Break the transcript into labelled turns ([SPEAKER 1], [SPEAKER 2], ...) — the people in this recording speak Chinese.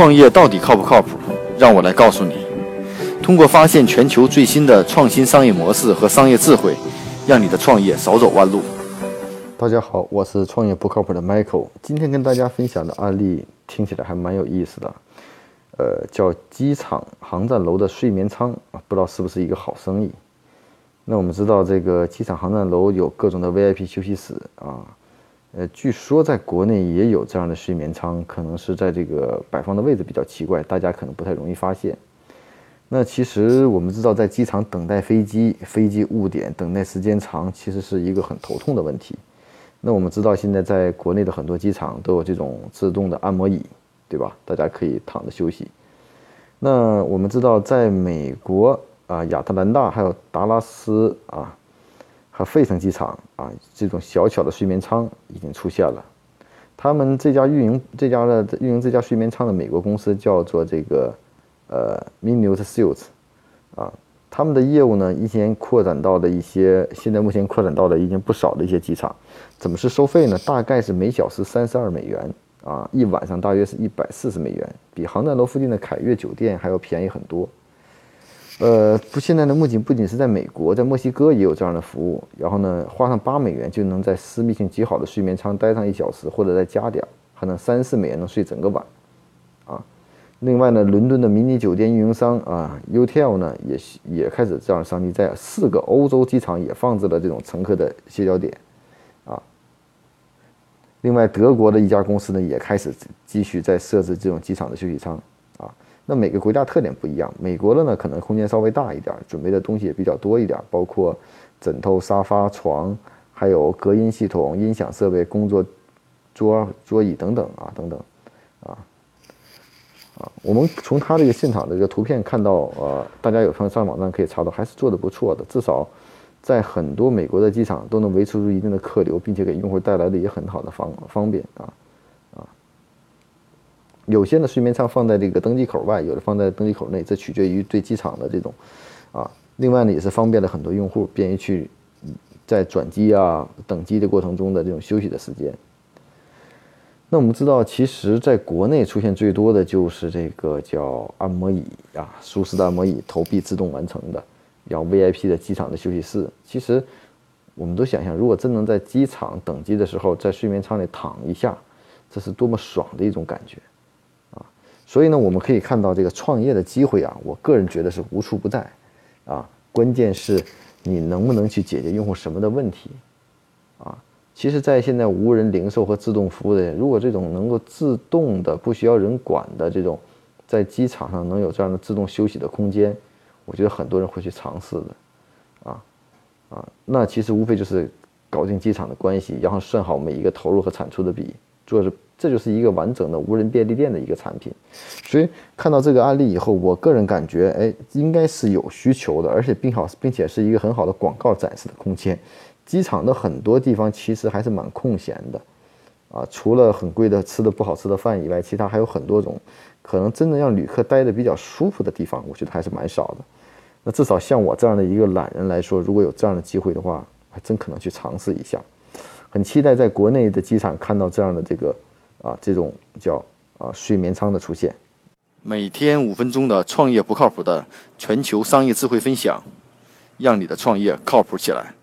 [SPEAKER 1] 创业到底靠不靠谱？让我来告诉你。通过发现全球最新的创新商业模式和商业智慧，让你的创业少走弯路。
[SPEAKER 2] 大家好，我是创业不靠谱的 Michael。今天跟大家分享的案例听起来还蛮有意思的，呃，叫机场航站楼的睡眠舱啊，不知道是不是一个好生意。那我们知道，这个机场航站楼有各种的 VIP 休息室啊。呃，据说在国内也有这样的睡眠舱，可能是在这个摆放的位置比较奇怪，大家可能不太容易发现。那其实我们知道，在机场等待飞机、飞机误点、等待时间长，其实是一个很头痛的问题。那我们知道，现在在国内的很多机场都有这种自动的按摩椅，对吧？大家可以躺着休息。那我们知道，在美国啊，亚特兰大还有达拉斯啊。和费城机场啊，这种小巧的睡眠舱已经出现了。他们这家运营这家的运营这家睡眠舱的美国公司叫做这个呃 Minute Suits 啊，他们的业务呢，一先扩展到的一些，现在目前扩展到的已经不少的一些机场。怎么是收费呢？大概是每小时三十二美元啊，一晚上大约是一百四十美元，比航站楼附近的凯悦酒店还要便宜很多。呃，不，现在呢，目前不仅是在美国，在墨西哥也有这样的服务。然后呢，花上八美元就能在私密性极好的睡眠舱待上一小时，或者再加点，还能三四美元能睡整个晚，啊。另外呢，伦敦的迷你酒店运营商啊，Utel 呢也也开始这样的商机，在四个欧洲机场也放置了这种乘客的歇脚点，啊。另外，德国的一家公司呢也开始继续在设置这种机场的休息舱。那每个国家特点不一样，美国的呢可能空间稍微大一点，准备的东西也比较多一点，包括枕头、沙发、床，还有隔音系统、音响设备、工作桌、桌椅等等啊等等，啊啊，我们从它这个现场的这个图片看到，呃，大家有朋友上网站可以查到，还是做的不错的，至少在很多美国的机场都能维持住一定的客流，并且给用户带来的也很好的方方便啊。有些呢，睡眠舱放在这个登机口外，有的放在登机口内，这取决于对机场的这种，啊，另外呢，也是方便了很多用户，便于去在转机啊、等机的过程中的这种休息的时间。那我们知道，其实在国内出现最多的就是这个叫按摩椅啊，舒适的按摩椅，投币自动完成的，然后 VIP 的机场的休息室。其实我们都想象，如果真能在机场等机的时候，在睡眠舱里躺一下，这是多么爽的一种感觉。所以呢，我们可以看到这个创业的机会啊，我个人觉得是无处不在，啊，关键是你能不能去解决用户什么的问题，啊，其实，在现在无人零售和自动服务的，如果这种能够自动的、不需要人管的这种，在机场上能有这样的自动休息的空间，我觉得很多人会去尝试的，啊，啊，那其实无非就是搞定机场的关系，然后算好每一个投入和产出的比，做着。这就是一个完整的无人便利店的一个产品，所以看到这个案例以后，我个人感觉，哎，应该是有需求的，而且并好，并且是一个很好的广告展示的空间。机场的很多地方其实还是蛮空闲的，啊，除了很贵的吃的不好吃的饭以外，其他还有很多种可能真的让旅客待的比较舒服的地方，我觉得还是蛮少的。那至少像我这样的一个懒人来说，如果有这样的机会的话，还真可能去尝试一下。很期待在国内的机场看到这样的这个。啊，这种叫啊睡眠舱的出现，
[SPEAKER 1] 每天五分钟的创业不靠谱的全球商业智慧分享，让你的创业靠谱起来。